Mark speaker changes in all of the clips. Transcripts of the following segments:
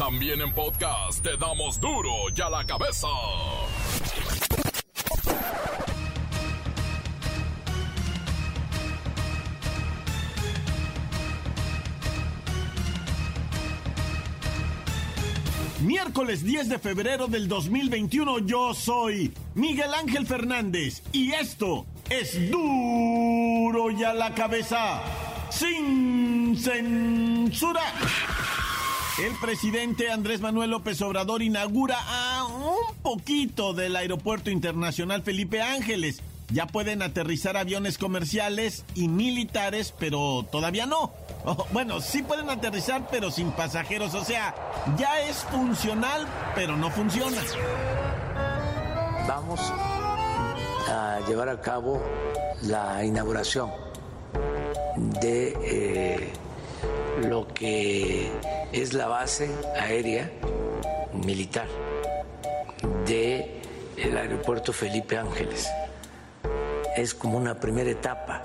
Speaker 1: También en podcast te damos duro y a la cabeza.
Speaker 2: Miércoles 10 de febrero del 2021 yo soy Miguel Ángel Fernández y esto es duro y a la cabeza sin censura. El presidente Andrés Manuel López Obrador inaugura a un poquito del Aeropuerto Internacional Felipe Ángeles. Ya pueden aterrizar aviones comerciales y militares, pero todavía no. Oh, bueno, sí pueden aterrizar, pero sin pasajeros. O sea, ya es funcional, pero no funciona.
Speaker 3: Vamos a llevar a cabo la inauguración de eh, lo que es la base aérea militar del aeropuerto Felipe Ángeles. Es como una primera etapa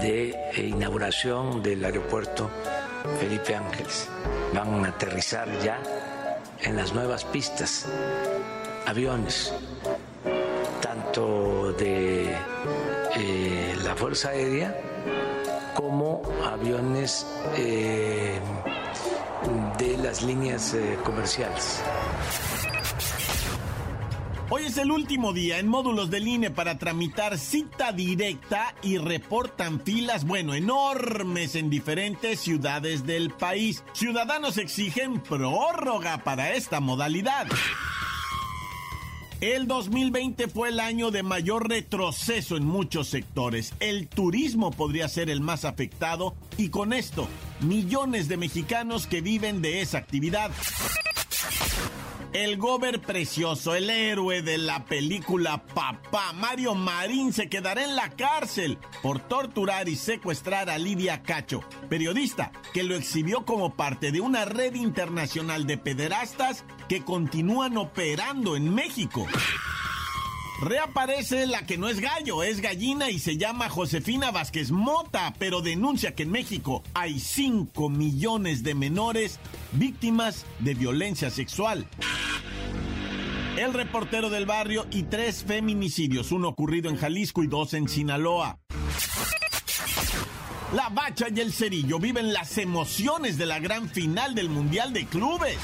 Speaker 3: de inauguración del aeropuerto Felipe Ángeles. Van a aterrizar ya en las nuevas pistas aviones, tanto de eh, la Fuerza Aérea como aviones eh, de las líneas comerciales.
Speaker 2: Hoy es el último día en módulos del INE para tramitar cita directa y reportan filas, bueno, enormes en diferentes ciudades del país. Ciudadanos exigen prórroga para esta modalidad. El 2020 fue el año de mayor retroceso en muchos sectores. El turismo podría ser el más afectado y con esto, millones de mexicanos que viven de esa actividad. El gober precioso, el héroe de la película Papá, Mario Marín, se quedará en la cárcel por torturar y secuestrar a Lidia Cacho, periodista que lo exhibió como parte de una red internacional de pederastas que continúan operando en México. Reaparece la que no es gallo, es gallina y se llama Josefina Vázquez Mota, pero denuncia que en México hay 5 millones de menores víctimas de violencia sexual. El reportero del barrio y tres feminicidios, uno ocurrido en Jalisco y dos en Sinaloa. La Bacha y el Cerillo viven las emociones de la gran final del Mundial de Clubes.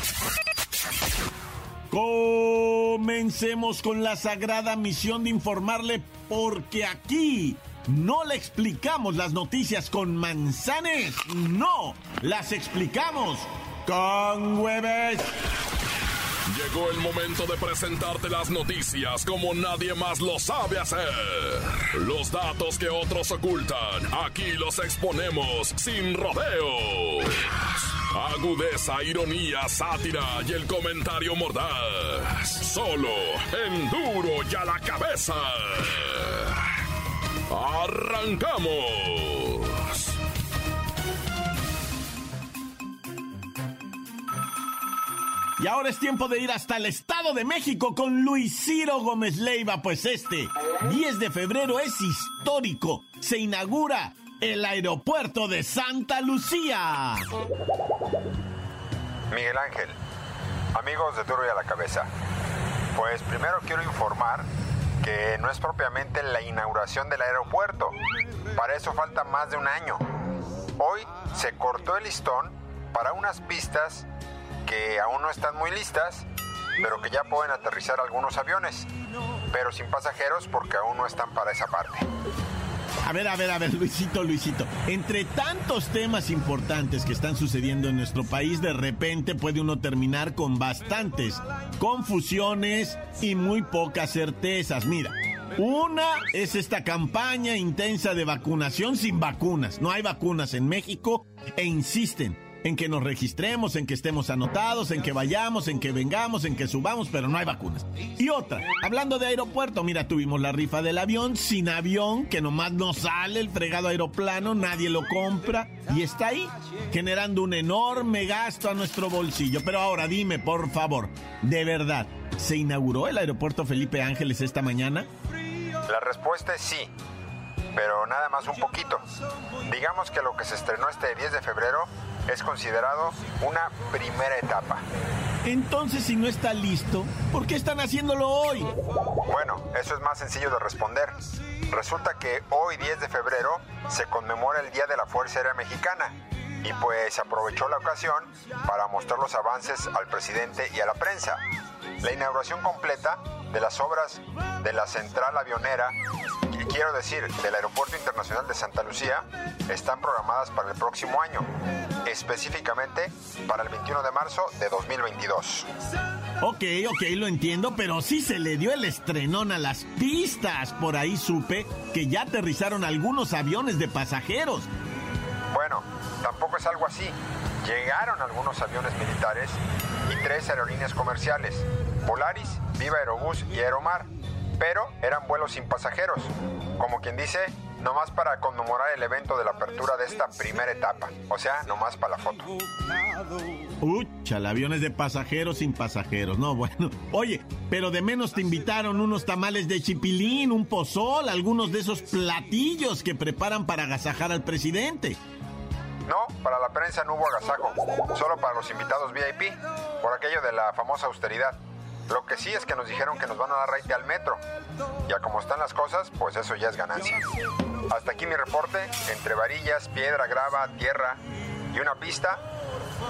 Speaker 2: Comencemos con la sagrada misión de informarle porque aquí no le explicamos las noticias con manzanes, no, las explicamos con hueves.
Speaker 1: Llegó el momento de presentarte las noticias como nadie más lo sabe hacer. Los datos que otros ocultan, aquí los exponemos sin rodeos. Agudeza, ironía, sátira y el comentario mordaz. Solo en duro y a la cabeza. ¡Arrancamos!
Speaker 2: Y ahora es tiempo de ir hasta el Estado de México con Luis Ciro Gómez Leiva, pues este 10 de febrero es histórico. Se inaugura el aeropuerto de Santa Lucía.
Speaker 4: Miguel Ángel, amigos de Duro y a la Cabeza, pues primero quiero informar que no es propiamente la inauguración del aeropuerto, para eso falta más de un año. Hoy se cortó el listón para unas pistas que aún no están muy listas, pero que ya pueden aterrizar algunos aviones, pero sin pasajeros porque aún no están para esa parte.
Speaker 2: A ver, a ver, a ver, Luisito, Luisito. Entre tantos temas importantes que están sucediendo en nuestro país, de repente puede uno terminar con bastantes confusiones y muy pocas certezas. Mira, una es esta campaña intensa de vacunación sin vacunas. No hay vacunas en México e insisten en que nos registremos, en que estemos anotados, en que vayamos, en que vengamos, en que subamos, pero no hay vacunas. Y otra, hablando de aeropuerto, mira, tuvimos la rifa del avión, sin avión, que nomás no sale el fregado aeroplano, nadie lo compra y está ahí, generando un enorme gasto a nuestro bolsillo. Pero ahora dime, por favor, de verdad, ¿se inauguró el aeropuerto Felipe Ángeles esta mañana?
Speaker 4: La respuesta es sí, pero nada más un poquito. Digamos que lo que se estrenó este 10 de febrero es considerado una primera etapa.
Speaker 2: Entonces, si no está listo, ¿por qué están haciéndolo hoy?
Speaker 4: Bueno, eso es más sencillo de responder. Resulta que hoy 10 de febrero se conmemora el Día de la Fuerza Aérea Mexicana y pues aprovechó la ocasión para mostrar los avances al presidente y a la prensa. La inauguración completa de las obras de la central avionera, y quiero decir, del Aeropuerto Internacional de Santa Lucía, están programadas para el próximo año, específicamente para el 21 de marzo de 2022.
Speaker 2: Ok, ok, lo entiendo, pero sí se le dio el estrenón a las pistas. Por ahí supe que ya aterrizaron algunos aviones de pasajeros.
Speaker 4: Bueno, tampoco es algo así. Llegaron algunos aviones militares y tres aerolíneas comerciales, Polaris, Viva Aerobús y Aeromar, pero eran vuelos sin pasajeros, como quien dice, nomás para conmemorar el evento de la apertura de esta primera etapa, o sea, nomás para la foto.
Speaker 2: Ucha, aviones de pasajeros sin pasajeros, no, bueno. Oye, pero de menos te invitaron unos tamales de chipilín, un pozol, algunos de esos platillos que preparan para agasajar al presidente.
Speaker 4: No, para la prensa no hubo agasajo, solo para los invitados VIP, por aquello de la famosa austeridad. Lo que sí es que nos dijeron que nos van a dar raite al metro. Ya como están las cosas, pues eso ya es ganancia. Hasta aquí mi reporte, entre varillas, piedra, grava, tierra y una pista.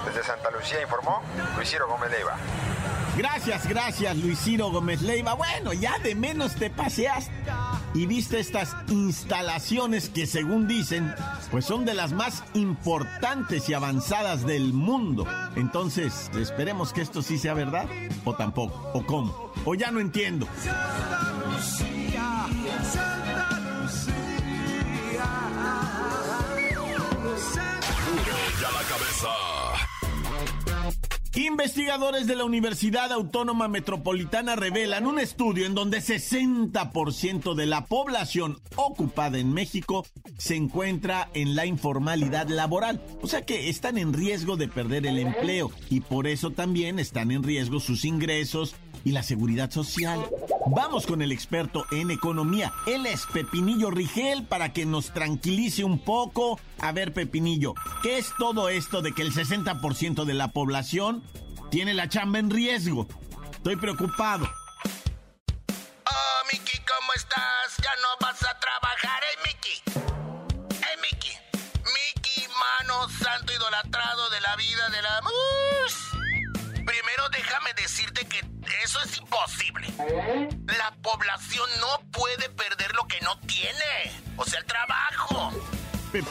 Speaker 4: Desde Santa Lucía informó Luis Ciro Gómez Leiva.
Speaker 2: Gracias, gracias, Luis Ciro Gómez Leiva. Bueno, ya de menos te paseaste y viste estas instalaciones que según dicen, pues son de las más importantes y avanzadas del mundo. Entonces, esperemos que esto sí sea verdad o tampoco, o cómo, o ya no entiendo. Investigadores de la Universidad Autónoma Metropolitana revelan un estudio en donde 60% de la población ocupada en México se encuentra en la informalidad laboral, o sea que están en riesgo de perder el empleo y por eso también están en riesgo sus ingresos y la seguridad social. Vamos con el experto en economía. Él es Pepinillo Rigel para que nos tranquilice un poco. A ver, Pepinillo, ¿qué es todo esto de que el 60% de la población tiene la chamba en riesgo? Estoy preocupado.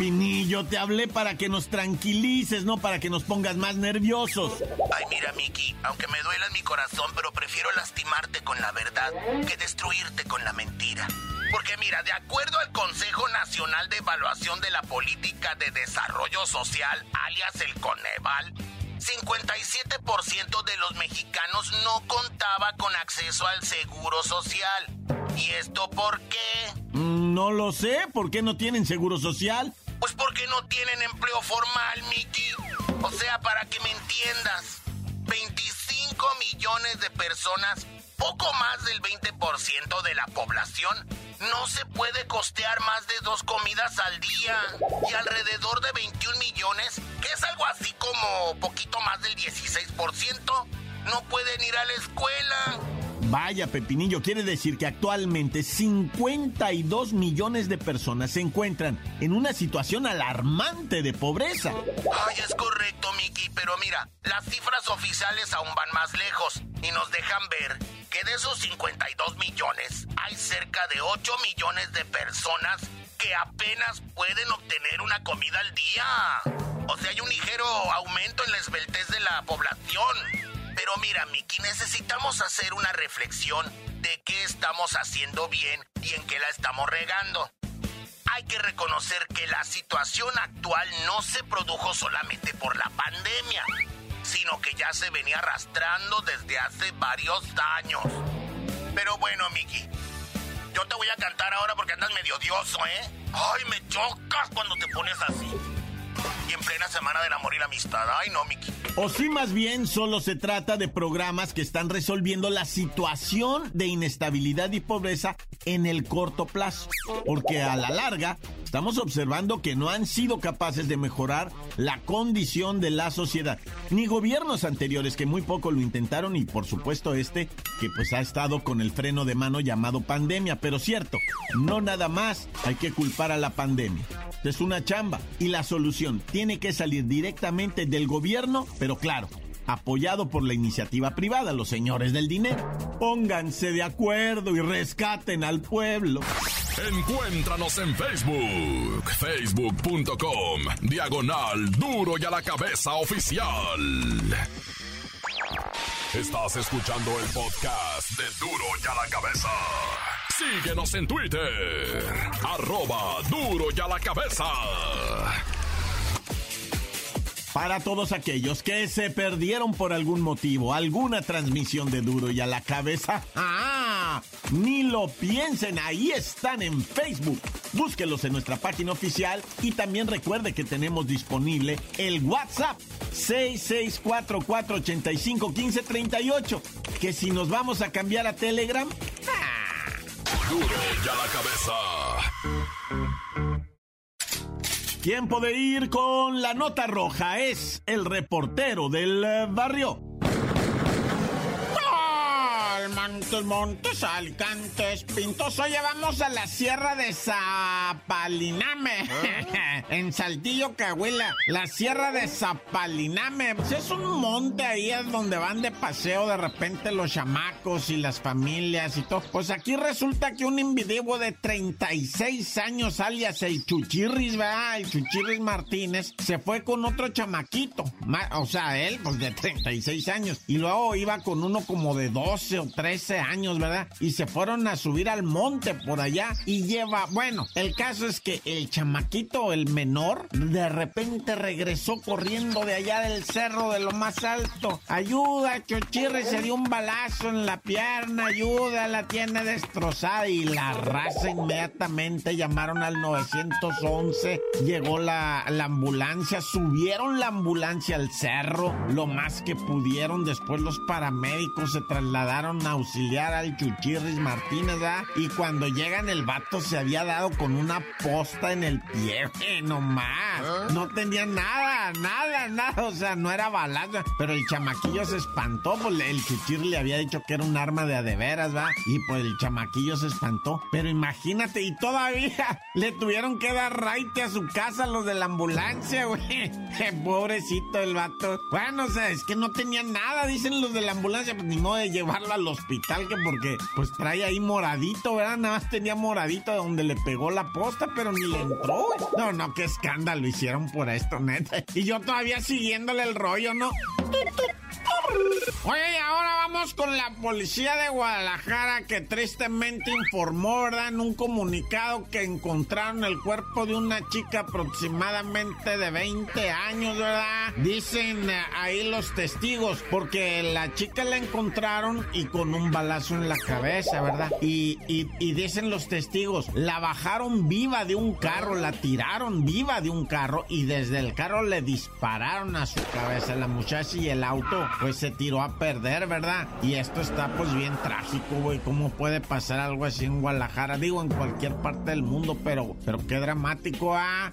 Speaker 2: Pepinillo, te hablé para que nos tranquilices, no para que nos pongas más nerviosos.
Speaker 5: Ay, mira, Miki, aunque me duela en mi corazón, pero prefiero lastimarte con la verdad que destruirte con la mentira. Porque mira, de acuerdo al Consejo Nacional de Evaluación de la Política de Desarrollo Social, alias el Coneval, 57% de los mexicanos no contaba con acceso al seguro social. ¿Y esto por qué?
Speaker 2: Mm, no lo sé, ¿por qué no tienen seguro social?
Speaker 5: Pues porque no tienen empleo formal, Mickey. O sea, para que me entiendas, 25 millones de personas, poco más del 20% de la población, no se puede costear más de dos comidas al día. Y alrededor de 21 millones, que es algo así como poquito más del 16%, no pueden ir a la escuela.
Speaker 2: Vaya, Pepinillo, quiere decir que actualmente 52 millones de personas se encuentran en una situación alarmante de pobreza.
Speaker 5: Ay, es correcto, Miki, pero mira, las cifras oficiales aún van más lejos y nos dejan ver que de esos 52 millones hay cerca de 8 millones de personas que apenas pueden obtener una comida al día. O sea, hay un ligero aumento en la esbeltez de la población. Pero mira, Miki, necesitamos hacer una reflexión de qué estamos haciendo bien y en qué la estamos regando. Hay que reconocer que la situación actual no se produjo solamente por la pandemia, sino que ya se venía arrastrando desde hace varios años. Pero bueno, Miki, yo te voy a cantar ahora porque andas medio odioso, ¿eh? Ay, me chocas cuando te pones así. Y en plena semana del amor y la amistad. Ay, no, Miki.
Speaker 2: O si más bien solo se trata de programas que están resolviendo la situación de inestabilidad y pobreza en el corto plazo. Porque a la larga estamos observando que no han sido capaces de mejorar la condición de la sociedad. Ni gobiernos anteriores que muy poco lo intentaron y por supuesto este que pues ha estado con el freno de mano llamado pandemia. Pero cierto, no nada más hay que culpar a la pandemia. Es una chamba y la solución tiene que salir directamente del gobierno, pero claro, apoyado por la iniciativa privada, los señores del dinero. Pónganse de acuerdo y rescaten al pueblo.
Speaker 1: Encuéntranos en Facebook, facebook.com, diagonal duro y a la cabeza oficial. Estás escuchando el podcast de duro y a la cabeza. Síguenos en Twitter, arroba duro y a la cabeza.
Speaker 2: Para todos aquellos que se perdieron por algún motivo, alguna transmisión de Duro y a la cabeza, ¡ah! Ni lo piensen, ahí están en Facebook. Búsquelos en nuestra página oficial y también recuerde que tenemos disponible el WhatsApp 6644851538. Que si nos vamos a cambiar a Telegram, ¡ah!
Speaker 1: Duro y a la cabeza.
Speaker 2: Tiempo de ir con la nota roja. Es el reportero del eh, barrio. Montes, Montes, Alicantes, Pintos. Oye, vamos a la Sierra de Zapaliname. en Saltillo, Cahuila. La Sierra de Zapaliname. Pues es un monte ahí es donde van de paseo de repente los chamacos y las familias y todo. Pues aquí resulta que un individuo de 36 años, alias el Chuchirris, ¿verdad? El Chuchirris Martínez, se fue con otro chamaquito. O sea, él, pues de 36 años. Y luego iba con uno como de 12 o 13 años, ¿verdad? Y se fueron a subir al monte por allá y lleva, bueno, el caso es que el chamaquito, el menor, de repente regresó corriendo de allá del cerro de lo más alto. Ayuda, Chochirre se dio un balazo en la pierna, ayuda, la tiene destrozada y la raza inmediatamente llamaron al 911, llegó la, la ambulancia, subieron la ambulancia al cerro lo más que pudieron, después los paramédicos se trasladaron a auxiliar al Chuchirris Martínez, ¿verdad? Y cuando llegan el vato se había dado con una posta en el pie, nomás. ¿Ah? No tenía nada, nada, nada, o sea, no era balazo. Pero el chamaquillo se espantó, pues el Chuchirris le había dicho que era un arma de adeveras, ¿va? Y pues el chamaquillo se espantó. Pero imagínate, y todavía le tuvieron que dar raite a su casa los de la ambulancia, güey. Pobrecito el vato. Bueno, o sea, es que no tenía nada, dicen los de la ambulancia, pues ni modo de llevarlo al hospital tal que porque pues trae ahí moradito, ¿verdad? Nada más tenía moradito donde le pegó la posta, pero ni le entró. No, no, qué escándalo hicieron por esto, neta. Y yo todavía siguiéndole el rollo, ¿no? Oye, ahora vamos con la policía de Guadalajara que tristemente informó, ¿verdad? En un comunicado que encontraron el cuerpo de una chica aproximadamente de 20 años, ¿verdad? Dicen ahí los testigos, porque la chica la encontraron y con un balazo en la cabeza, ¿verdad? Y dicen los testigos, la bajaron viva de un carro, la tiraron viva de un carro y desde el carro le dispararon a su cabeza la muchacha y el auto pues se tiró a perder, ¿verdad? Y esto está pues bien trágico, güey. ¿Cómo puede pasar algo así en Guadalajara? Digo, en cualquier parte del mundo, pero, pero qué dramático, ¿ah?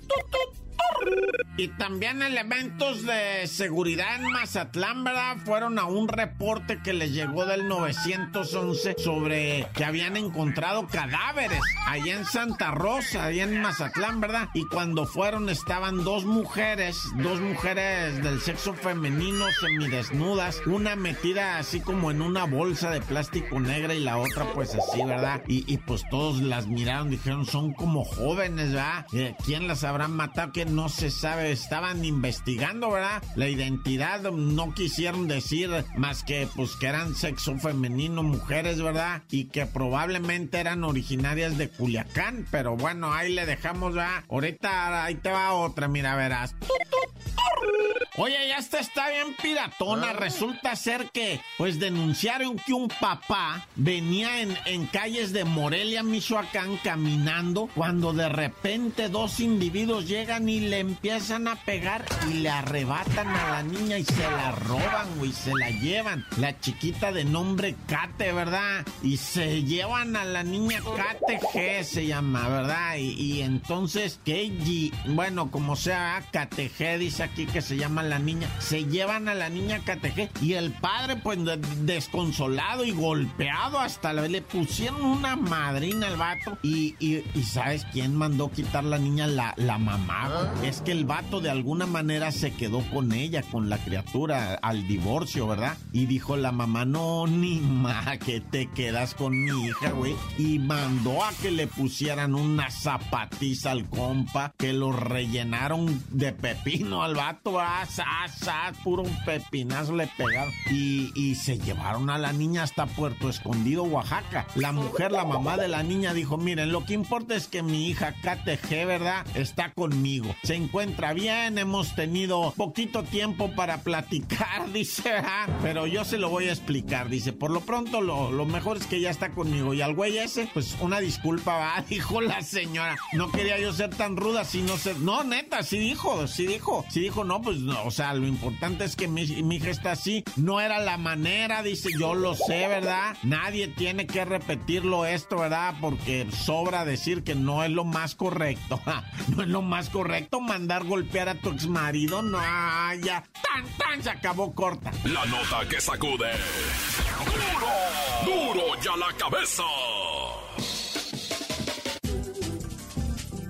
Speaker 2: Y también elementos de seguridad en Mazatlán, ¿verdad? Fueron a un reporte que les llegó del 911 sobre que habían encontrado cadáveres allá en Santa Rosa, allá en Mazatlán, ¿verdad? Y cuando fueron estaban dos mujeres, dos mujeres del sexo femenino semidesnudas, una metida así como en una bolsa de plástico negra y la otra pues así, ¿verdad? Y, pues todos las miraron, dijeron, son como jóvenes, ¿verdad? Eh, ¿Quién las habrá matado? Que no se sabe, estaban investigando, ¿verdad? La identidad, no quisieron decir más que pues que eran sexo femenino, mujeres, ¿verdad? Y que probablemente eran originarias de Culiacán, pero bueno, ahí le dejamos, ¿verdad? Ahorita ahí te va otra, mira, verás. Oye, ya esta está bien piratona. Ah. Resulta ser que, pues, denunciaron que un papá venía en, en, calles de Morelia, Michoacán, caminando, cuando de repente dos individuos llegan y le empiezan a pegar y le arrebatan a la niña y se la roban, güey, se la llevan. La chiquita de nombre Kate, ¿verdad? Y se llevan a la niña Kate G, se llama, ¿verdad? Y, entonces Keiji, bueno, como sea, Kate G, dice aquí que se llama la niña, se llevan a la niña Kate G y el padre, pues, desconsolado y golpeado hasta la, le pusieron una madrina al vato y, y, ¿sabes quién mandó quitar la niña? La, la mamá. Es que el vato de alguna manera se quedó con ella, con la criatura, al divorcio, ¿verdad? Y dijo la mamá, no, ni ma, que te quedas con mi hija, güey. Y mandó a que le pusieran una zapatiza al compa, que lo rellenaron de pepino al vato, as, as, as, puro un pepinazo le pegaron. Y, y se llevaron a la niña hasta Puerto Escondido, Oaxaca. La mujer, la mamá de la niña dijo, miren, lo que importa es que mi hija KTG, ¿verdad? Está conmigo. Se encuentra bien, hemos tenido poquito tiempo para platicar, dice, ¿verdad? Pero yo se lo voy a explicar, dice, por lo pronto lo, lo mejor es que ya está conmigo. Y al güey ese, pues una disculpa, va, dijo la señora. No quería yo ser tan ruda si no ser... No, neta, sí dijo, sí dijo. Sí dijo, no, pues no, o sea, lo importante es que mi, mi hija está así. No era la manera, dice, yo lo sé, ¿verdad? Nadie tiene que repetirlo esto, ¿verdad? Porque sobra decir que no es lo más correcto. no es lo más correcto mandar golpear a tu ex marido. No, ya. Tan, tan, se acabó corta.
Speaker 1: La nota que sacude. ¡Duro! ¡Duro ya la cabeza!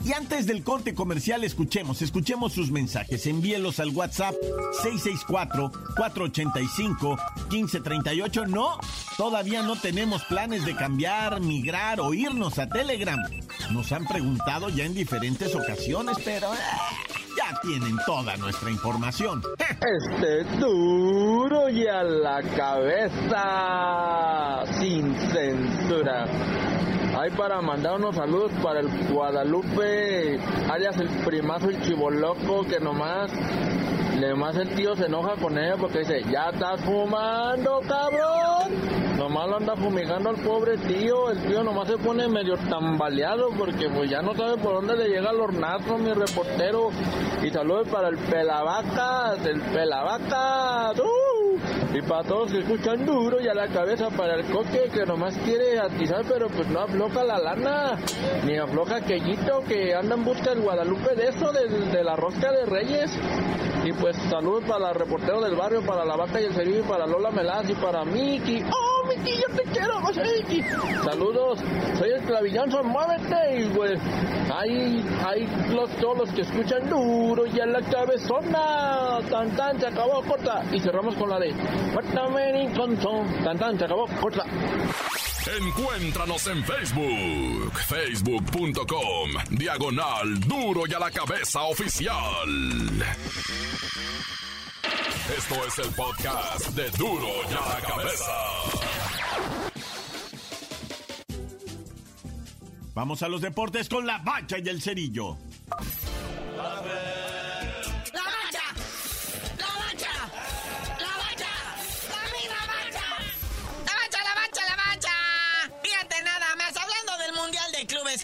Speaker 2: Y antes del corte comercial, escuchemos, escuchemos sus mensajes. Envíelos al WhatsApp 664-485-1538. No, todavía no tenemos planes de cambiar, migrar o irnos a Telegram. Nos han preguntado ya en diferentes ocasiones, pero... Eh, ya tienen toda nuestra información.
Speaker 6: Este duro y a la cabeza, sin censura. Hay para mandar unos saludos para el Guadalupe, alias el primazo el chivoloco, que nomás, nomás el tío se enoja con él porque dice, ya estás fumando, cabrón. Nomás lo anda fumigando al pobre tío, el tío nomás se pone medio tambaleado porque pues ya no sabe por dónde le llega el hornazo, mi reportero. Y saludos para el pelavacas, el pelavacas. Y para todos que escuchan duro y a la cabeza para el coque que nomás quiere atizar, pero pues no afloja la lana, ni afloja aquellito que anda en busca del Guadalupe de eso, de, la rosca de Reyes. Y pues saludos para el reportero del barrio, para la vaca y el cerillo, para Lola Melaz y para Miki. ¡Oh, Miki, yo te quiero, no sé! Saludos, soy el Clavillón, muévete y pues hay los, todos los que escuchan duro y a la cabezona. Tan tan, se acabó, corta. Y cerramos con la de Tan tan, se acabó, corta.
Speaker 1: Encuéntranos en Facebook, facebook.com, diagonal duro y a la cabeza oficial. Esto es el podcast de duro y a la cabeza.
Speaker 2: Vamos a los deportes con la bacha y el cerillo.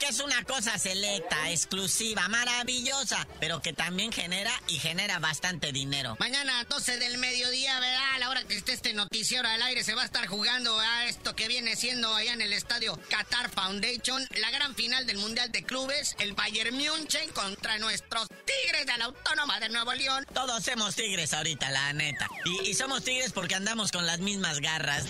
Speaker 7: Es una cosa selecta, exclusiva, maravillosa, pero que también genera y genera bastante dinero.
Speaker 8: Mañana a 12 del mediodía, ¿verdad? A la hora que esté este noticiero al aire se va a estar jugando a esto que viene siendo allá en el estadio Qatar Foundation, la gran final del Mundial de Clubes, el Bayern München contra nuestros Tigres de la Autónoma de Nuevo León.
Speaker 7: Todos somos Tigres ahorita, la neta. Y, somos Tigres porque andamos con las mismas garras.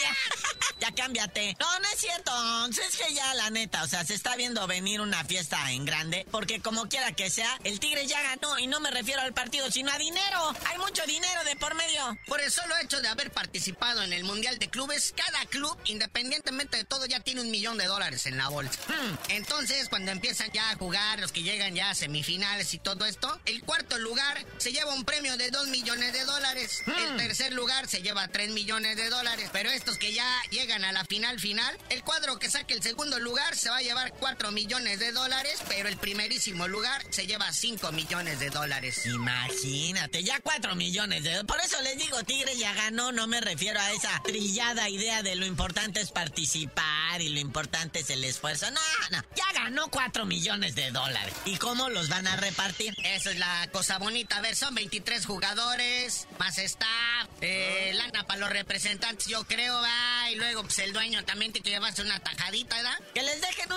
Speaker 7: ya cámbiate. No, no es cierto. Es que ya, la neta, o sea, se está viendo venir una fiesta en grande. Porque como quiera que sea, el Tigre ya ganó. Y no me refiero al partido, sino a dinero. Hay mucho dinero de por medio.
Speaker 8: Por el solo hecho de haber participado en el Mundial de Clubes, cada club, independientemente de todo, ya tiene un millón de dólares en la bolsa. Hmm. Entonces, cuando empiezan ya a jugar, los que llegan ya a semifinales y todo esto, el cuarto lugar se lleva un premio de dos millones de dólares. El hmm. tercer lugar se lleva tres millones de dólares. Pero estos que ya llegan a la final final, el cuadro que saque el segundo lugar se va a llevar 4 millones de dólares, pero el primerísimo lugar se lleva 5 millones de dólares.
Speaker 7: Imagínate, ya 4 millones de Por eso le les digo, Tigres ya ganó, no me refiero a esa trillada idea de lo importante es participar y lo importante es el esfuerzo. No, no, ya ganó 4 millones de dólares. ¿Y cómo los van a repartir?
Speaker 8: Esa es la cosa bonita. A ver, son 23 jugadores, más staff, eh, lana para los representantes, yo creo, va. Y luego, pues el dueño también tiene que llevarse una tajadita, ¿verdad?
Speaker 7: Que les dejen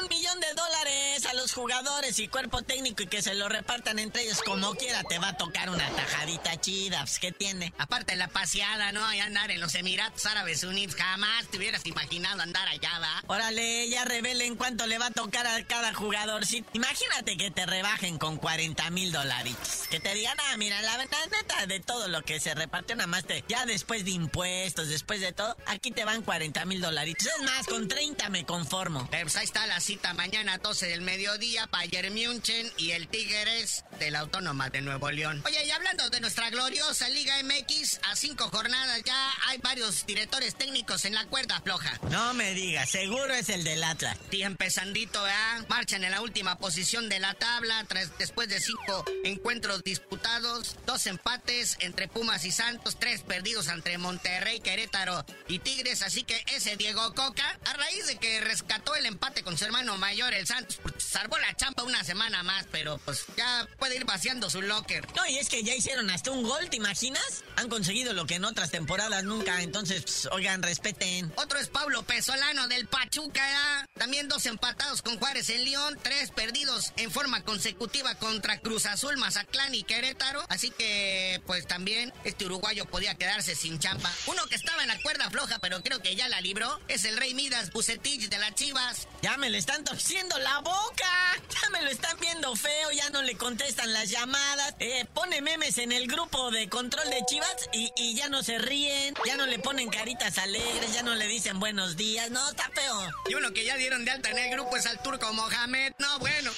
Speaker 7: jugadores y cuerpo técnico y que se lo repartan entre ellos como quiera. Te va a tocar una tajadita chida, pues, ¿qué tiene?
Speaker 8: Aparte la paseada, ¿no? Y andar en los Emiratos Árabes Unidos. Jamás te hubieras imaginado andar allá, ¿va?
Speaker 7: Órale, ya revelen cuánto le va a tocar a cada jugador. Sí, imagínate que te rebajen con 40 mil dólares. Que te digan, ah, mira, la verdad, neta, de todo lo que se repartió, nada más te, ya después de impuestos, después de todo, aquí te van 40 mil dólares. Es más, con 30 me conformo.
Speaker 8: Eh, pues ahí está la cita mañana 12 del mediodía, Bayern München y el Tigres de la Autónoma de Nuevo León. Oye, y hablando de nuestra gloriosa Liga MX, a cinco jornadas ya hay varios directores técnicos en la cuerda floja.
Speaker 7: No me digas, seguro es el del Atlas.
Speaker 8: Sí, empezandito, ¿verdad? Marchan en la última posición de la tabla tras, después de cinco encuentros disputados, dos empates entre Pumas y Santos, tres perdidos entre Monterrey, Querétaro y Tigres. Así que ese Diego Coca, a raíz de que rescató el empate con su hermano mayor, el Santos, pues, salvó la champa una semana más, pero pues ya puede ir vaciando su locker.
Speaker 7: No, y es que ya hicieron hasta un gol, ¿te imaginas? Han conseguido lo que en otras temporadas nunca, entonces, pues, oigan, respeten.
Speaker 8: Otro es Pablo Pesolano del Pachuca, ¿verdad? también dos empatados con Juárez en León, tres perdidos en forma consecutiva contra Cruz Azul, Mazatlán y Querétaro. Así que, pues también este uruguayo podía quedarse sin champa. Uno que estaba en la cuerda floja, pero creo que ya la libró, es el Rey Midas Bucetich de las Chivas.
Speaker 7: Ya me le están torciendo la boca. Ya me lo están viendo feo, ya no le contestan las llamadas. Eh, pone memes en el grupo de control de Chivas y, y ya no se ríen, ya no le ponen caritas alegres, ya no le dicen buenos días. No, está feo.
Speaker 8: Y uno que ya dieron de alta en el grupo es al turco Mohamed. No, bueno.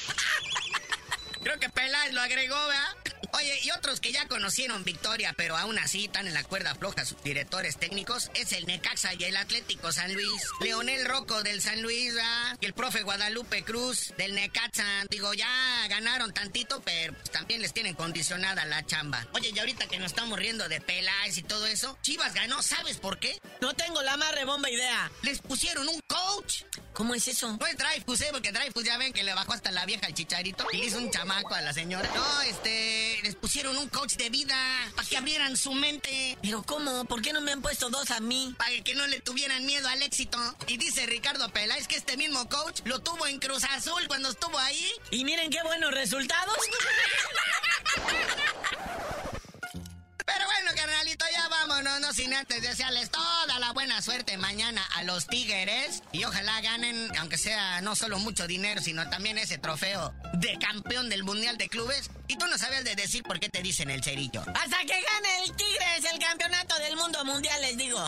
Speaker 8: Creo que Peláez lo agregó, ¿verdad? Oye, y otros que ya conocieron victoria, pero aún así están en la cuerda floja sus directores técnicos, es el Necaxa y el Atlético San Luis. Leonel Rocco del San Luis, ¿verdad? y el profe Guadalupe Cruz del Necaxa. Digo, ya ganaron tantito, pero pues, también les tienen condicionada la chamba. Oye, y ahorita que nos estamos riendo de Peláez y todo eso, Chivas ganó, ¿sabes por qué?
Speaker 7: No tengo la más rebomba idea.
Speaker 8: Les pusieron un coach.
Speaker 7: ¿Cómo es eso?
Speaker 8: No es Dreyfus, ¿eh? Porque Dreyfus ya ven que le bajó hasta la vieja el chicharito y le hizo un chamaco a la señora. No, este, les pusieron un coach de vida para que abrieran su mente.
Speaker 7: ¿Pero cómo? ¿Por qué no me han puesto dos a mí?
Speaker 8: Para que no le tuvieran miedo al éxito. Y dice Ricardo Peláez que este mismo coach lo tuvo en Cruz Azul cuando estuvo ahí.
Speaker 7: Y miren qué buenos resultados.
Speaker 8: Carnalito, ya vámonos, no sin antes desearles toda la buena suerte mañana a los Tigres. Y ojalá ganen, aunque sea no solo mucho dinero, sino también ese trofeo de campeón del Mundial de Clubes. Y tú no sabes de decir por qué te dicen el cerillo.
Speaker 7: Hasta que gane el Tigres el campeonato del mundo mundial, les digo.